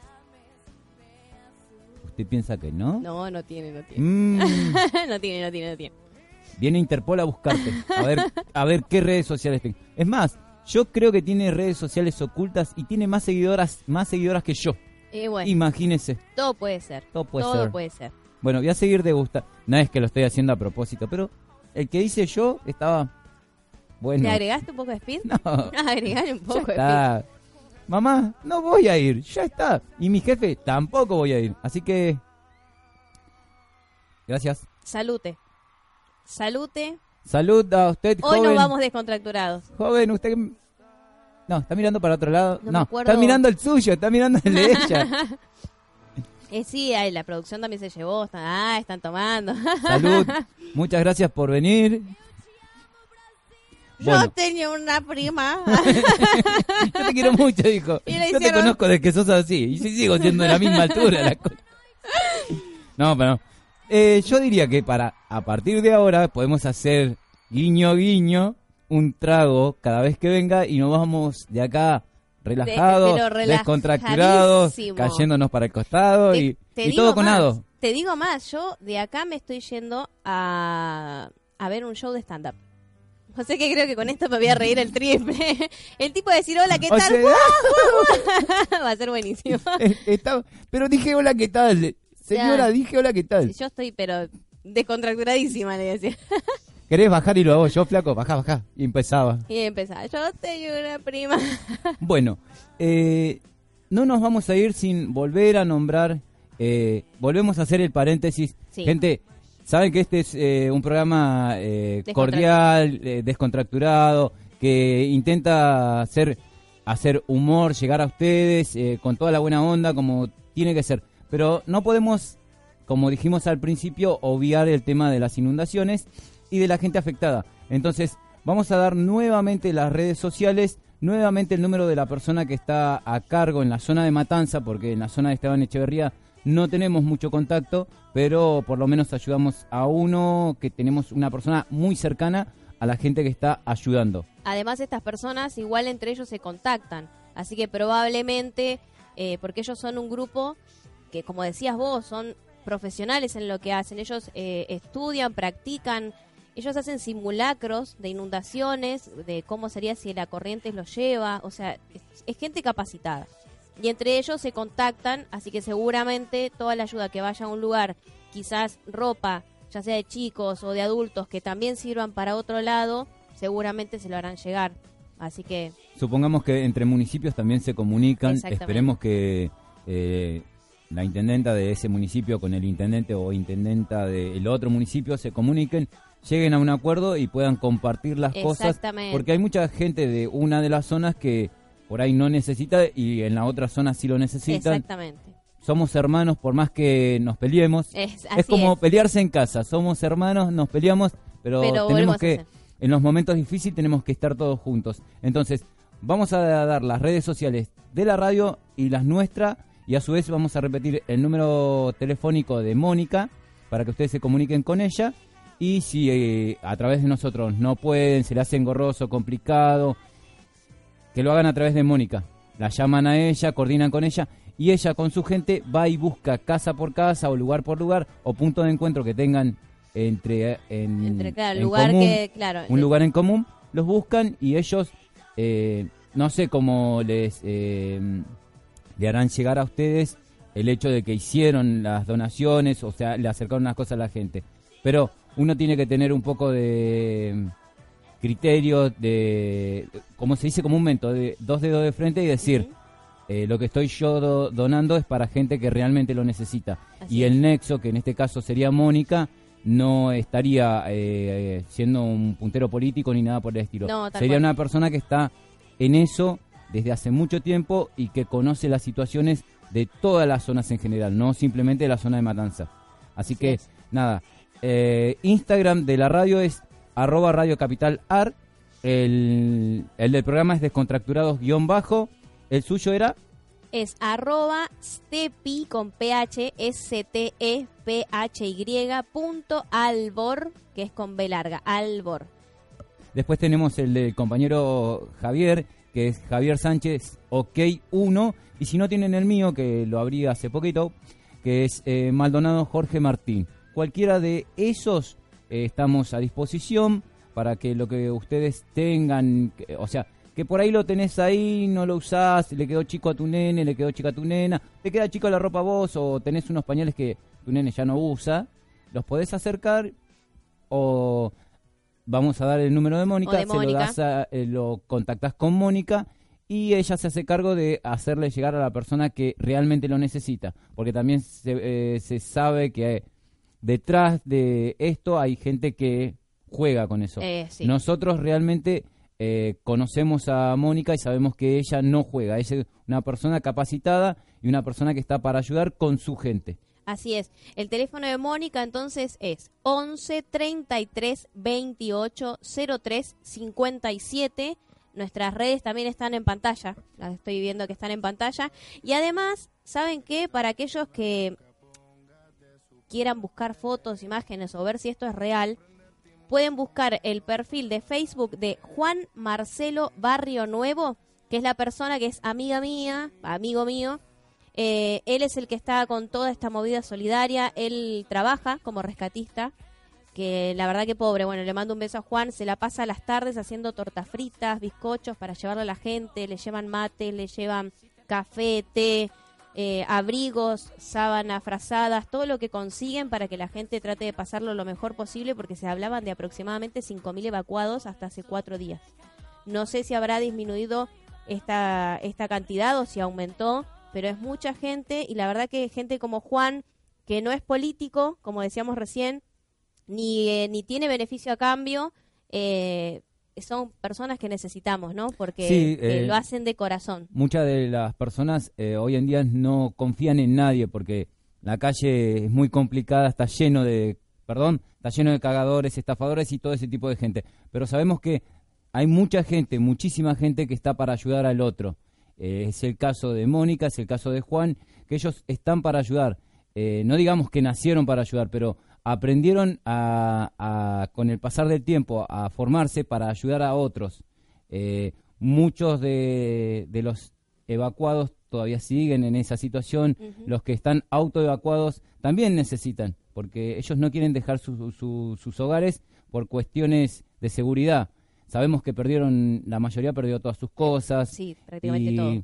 ¿Usted piensa que no? No, no tiene, no tiene. Mm, no tiene, no tiene, no tiene. viene Interpol a buscarte, a ver, a ver qué redes sociales tiene. Es más, yo creo que tiene redes sociales ocultas y tiene más seguidoras, más seguidoras que yo. Eh, bueno, Imagínese. todo puede ser. Todo puede todo ser. puede ser. Bueno, voy a seguir de gusta. No es que lo estoy haciendo a propósito, pero el que hice yo estaba bueno. ¿Le agregaste un poco de speed? No, Agregale un ya poco de speed. Mamá, no voy a ir, ya está. Y mi jefe tampoco voy a ir. Así que gracias. Salute. Salute. Salud a usted, Hoy joven. nos vamos descontracturados. Joven, usted... No, está mirando para otro lado. No está mirando el suyo, está mirando el de ella. Eh, sí, la producción también se llevó. Están, ah, están tomando. Salud. Muchas gracias por venir. Yo Bueno, tenía una prima. yo te quiero mucho, dijo. Yo te conozco desde que sos así. Y sí sigo siendo de la misma altura. la co- No, pero no. Eh, yo diría que para a partir de ahora podemos hacer guiño guiño un trago cada vez que venga y nos vamos de acá relajados, descontracturados, cayéndonos para el costado y, te y todo con nado. Te digo más, yo de acá me estoy yendo a, a ver un show de stand-up. O sea que creo que con esto me voy a reír el triple. El tipo de decir, hola, ¿qué O tal? sea, Va a ser buenísimo. está- pero dije hola, ¿qué tal? Señora, Ya. dije hola, ¿qué tal? Yo estoy, pero descontracturadísima, le decía. ¿Querés bajar y lo hago yo, flaco? Bajá, bajá. Y empezaba. Y empezaba, yo tengo una prima. Bueno, eh, no nos vamos a ir sin volver a nombrar eh, volvemos a hacer el paréntesis. Sí. Gente, saben que este es eh, un programa eh, cordial, descontracturado, que intenta hacer, hacer humor, llegar a ustedes eh, con toda la buena onda como tiene que ser. Pero no podemos, como dijimos al principio, obviar el tema de las inundaciones y de la gente afectada. Entonces, vamos a dar nuevamente las redes sociales, nuevamente el número de la persona que está a cargo en la zona de Matanza, porque en la zona de Esteban Echeverría no tenemos mucho contacto, pero por lo menos ayudamos a uno que tenemos una persona muy cercana a la gente que está ayudando. Además, estas personas igual entre ellos se contactan. Así que probablemente, eh, porque ellos son un grupo que, como decías vos, son profesionales en lo que hacen. Ellos eh, estudian, practican, ellos hacen simulacros de inundaciones, de cómo sería si la corriente los lleva. O sea, es, es gente capacitada. Y entre ellos se contactan, así que seguramente toda la ayuda que vaya a un lugar, quizás ropa, ya sea de chicos o de adultos, que también sirvan para otro lado, seguramente se lo harán llegar. Así que Supongamos que entre municipios también se comunican, esperemos que eh, la intendenta de ese municipio con el intendente o intendenta del otro municipio se comuniquen, lleguen a un acuerdo y puedan compartir las cosas, porque hay mucha gente de una de las zonas que por ahí no necesita y en la otra zona sí lo necesitan. exactamente. Somos hermanos por más que nos peleemos. Es, es como es. pelearse en casa, somos hermanos, nos peleamos, pero, tenemos que, en los momentos difíciles tenemos que estar todos juntos. Entonces, vamos a dar las redes sociales de la radio y las nuestras, y a su vez vamos a repetir el número telefónico de Mónica para que ustedes se comuniquen con ella. Y si eh, a través de nosotros no pueden, se le hace engorroso, complicado, que lo hagan a través de Mónica. La llaman a ella, coordinan con ella y ella con su gente va y busca casa por casa o lugar por lugar o punto de encuentro que tengan entre en, Entre, claro, en lugar común, que, claro, un eh, lugar en común, los buscan y ellos eh, no sé cómo les eh, le harán llegar a ustedes el hecho de que hicieron las donaciones, o sea, le acercaron unas cosas a la gente. Pero uno tiene que tener un poco de criterio de, como se dice comúnmente, de dos dedos de frente y decir, eh, lo que estoy yo do- donando es para gente que realmente lo necesita. Así y el nexo, que en este caso sería Mónica, no estaría eh, siendo un puntero político ni nada por el estilo. No, sería cual. una persona que está en eso desde hace mucho tiempo y que conoce las situaciones de todas las zonas en general, no simplemente de la zona de Matanza. Así que, es. nada, eh, Instagram de la radio es arroba radio capital ar, el, el del programa es descontracturados guion bajo, el suyo era es arroba stepi con ph s t e p h y punto albor que es con b larga albor Después tenemos el del compañero Javier, que es Javier Sánchez OK1. Y si no tienen el mío, que lo abrí hace poquito, que es eh, Maldonado Jorge Martín. Cualquiera de esos eh, estamos a disposición para que lo que ustedes tengan, o sea, que por ahí lo tenés ahí, no lo usás, le quedó chico a tu nene, le quedó chica a tu nena, te queda chico la ropa vos o tenés unos pañales que tu nene ya no usa, los podés acercar o vamos a dar el número de Mónica, se lo das a- eh, lo contactás con Mónica y ella se hace cargo de hacerle llegar a la persona que realmente lo necesita, porque también se, eh, se sabe que detrás de esto hay gente que juega con eso. Eh, sí. Nosotros realmente eh, conocemos a Mónica y sabemos que ella no juega, es una persona capacitada y una persona que está para ayudar con su gente. Así es. El teléfono de Mónica entonces es 11 33 28 03 57. Nuestras redes también están en pantalla. Las estoy viendo que están en pantalla. Y además, ¿saben qué? Para aquellos que quieran buscar fotos, imágenes o ver si esto es real, pueden buscar el perfil de Facebook de Juan Marcelo Barrio Nuevo, que es la persona que es amiga mía, amigo mío. Eh, él es el que está con toda esta movida solidaria. Él trabaja como rescatista. Que la verdad que pobre. Bueno, le mando un beso a Juan. Se la pasa las tardes haciendo tortas fritas, bizcochos para llevarle a la gente. Le llevan mate, le llevan café, té, eh, abrigos, sábanas, frazadas, todo lo que consiguen para que la gente trate de pasarlo lo mejor posible. Porque se hablaban de aproximadamente 5.000 evacuados hasta hace cuatro días. No sé si habrá disminuido esta, esta cantidad o si aumentó, pero es mucha gente y la verdad que gente como Juan, que no es político, como decíamos recién, ni, eh, ni tiene beneficio a cambio, eh, son personas que necesitamos, ¿no? Porque Sí, eh, lo hacen de corazón. Muchas de las personas eh, hoy en día no confían en nadie porque la calle es muy complicada, está lleno de, perdón, está lleno de cagadores, estafadores y todo ese tipo de gente. Pero sabemos que hay mucha gente, muchísima gente que está para ayudar al otro. Eh, es el caso de Mónica, es el caso de Juan, que ellos están para ayudar. Eh, no digamos que nacieron para ayudar, pero aprendieron a, a, con el pasar del tiempo a formarse para ayudar a otros. Eh, muchos de, de los evacuados todavía siguen en esa situación. Los que están autoevacuados también necesitan, porque ellos no quieren dejar su- su- sus hogares por cuestiones de seguridad. Sabemos que perdieron, la mayoría perdió todas sus cosas. Sí, prácticamente y, todo.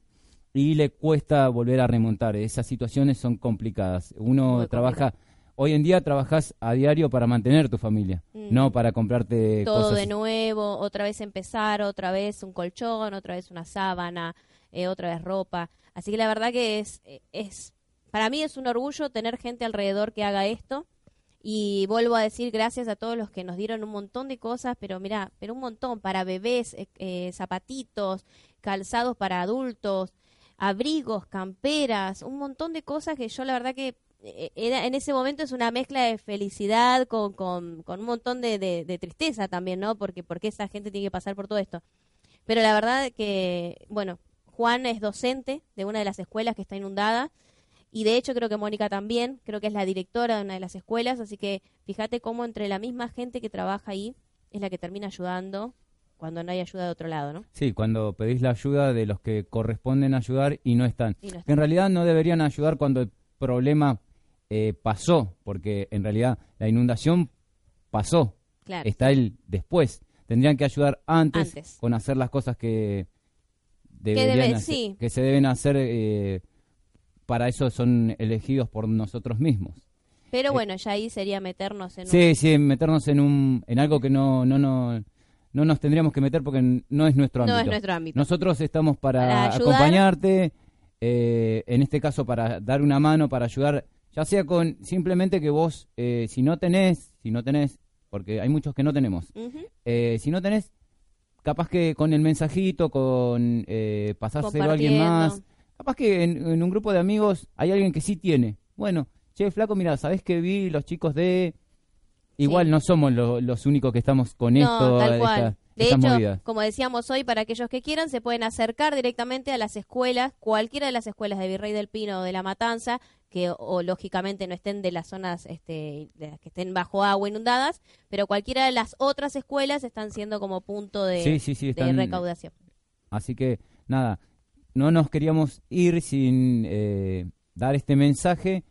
y le cuesta volver a remontar. Esas situaciones son complicadas. Uno Muy trabaja, hoy en día trabajas a diario para mantener tu familia, Mm. no para comprarte todo cosas. de nuevo, otra vez empezar, otra vez un colchón, otra vez una sábana, eh, otra vez ropa. Así que la verdad que es, eh, es, para mí es un orgullo tener gente alrededor que haga esto. Y vuelvo a decir gracias a todos los que nos dieron un montón de cosas, pero mira, pero un montón para bebés, eh, eh, zapatitos, calzados para adultos, abrigos, camperas, un montón de cosas que yo la verdad que eh, en ese momento es una mezcla de felicidad con, con, con un montón de, de- de tristeza también, ¿no? Porque, porque esa gente tiene que pasar por todo esto. Pero la verdad que, bueno, Juan es docente de una de las escuelas que está inundada y de hecho creo que Mónica también, creo que es la directora de una de las escuelas, así que fíjate cómo entre la misma gente que trabaja ahí es la que termina ayudando cuando no hay ayuda de otro lado, ¿no? Sí, cuando pedís la ayuda de los que corresponden ayudar y no están. Y no están. Que en realidad no deberían ayudar cuando el problema eh, pasó, porque en realidad la inundación pasó. Claro. Está el después. Tendrían que ayudar antes, Antes. con hacer las cosas que deberían debe- hacer- sí. que se deben hacer. eh, para eso son elegidos por nosotros mismos. Pero bueno, ya ahí sería meternos en un- Sí, sí, meternos en un en algo que no no no no nos tendríamos que meter porque no es nuestro No ámbito. es nuestro ámbito. Nosotros estamos para, Para ayudar. acompañarte, eh, en este caso para dar una mano, para ayudar, ya sea con simplemente que vos, eh, si no tenés, si no tenés, porque hay muchos que no tenemos, eh, si no tenés, capaz que con el mensajito, con eh, pasárselo a alguien más. Capaz que en, en un grupo de amigos hay alguien que sí tiene. Bueno, che, flaco, mira, ¿sabés que vi los chicos de... Igual Sí. no somos lo- los únicos que estamos con No, esto, tal esta- cual. De hecho, movidas. como decíamos hoy, para aquellos que quieran, se pueden acercar directamente a las escuelas, cualquiera de las escuelas de Virrey del Pino o de La Matanza, que o, lógicamente no estén de las zonas este, de las que estén bajo agua inundadas, pero cualquiera de las otras escuelas están siendo como punto de, Sí, sí, sí, de están- recaudación. Así que, nada, no nos queríamos ir sin eh, dar este mensaje.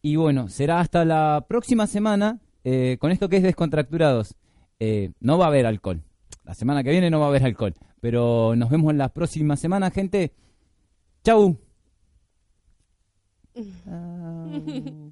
Y bueno, será hasta la próxima semana eh, con esto que es Descontracturados. Eh, no va a haber alcohol. La semana que viene no va a haber alcohol. Pero nos vemos la próxima semana, gente. Chau.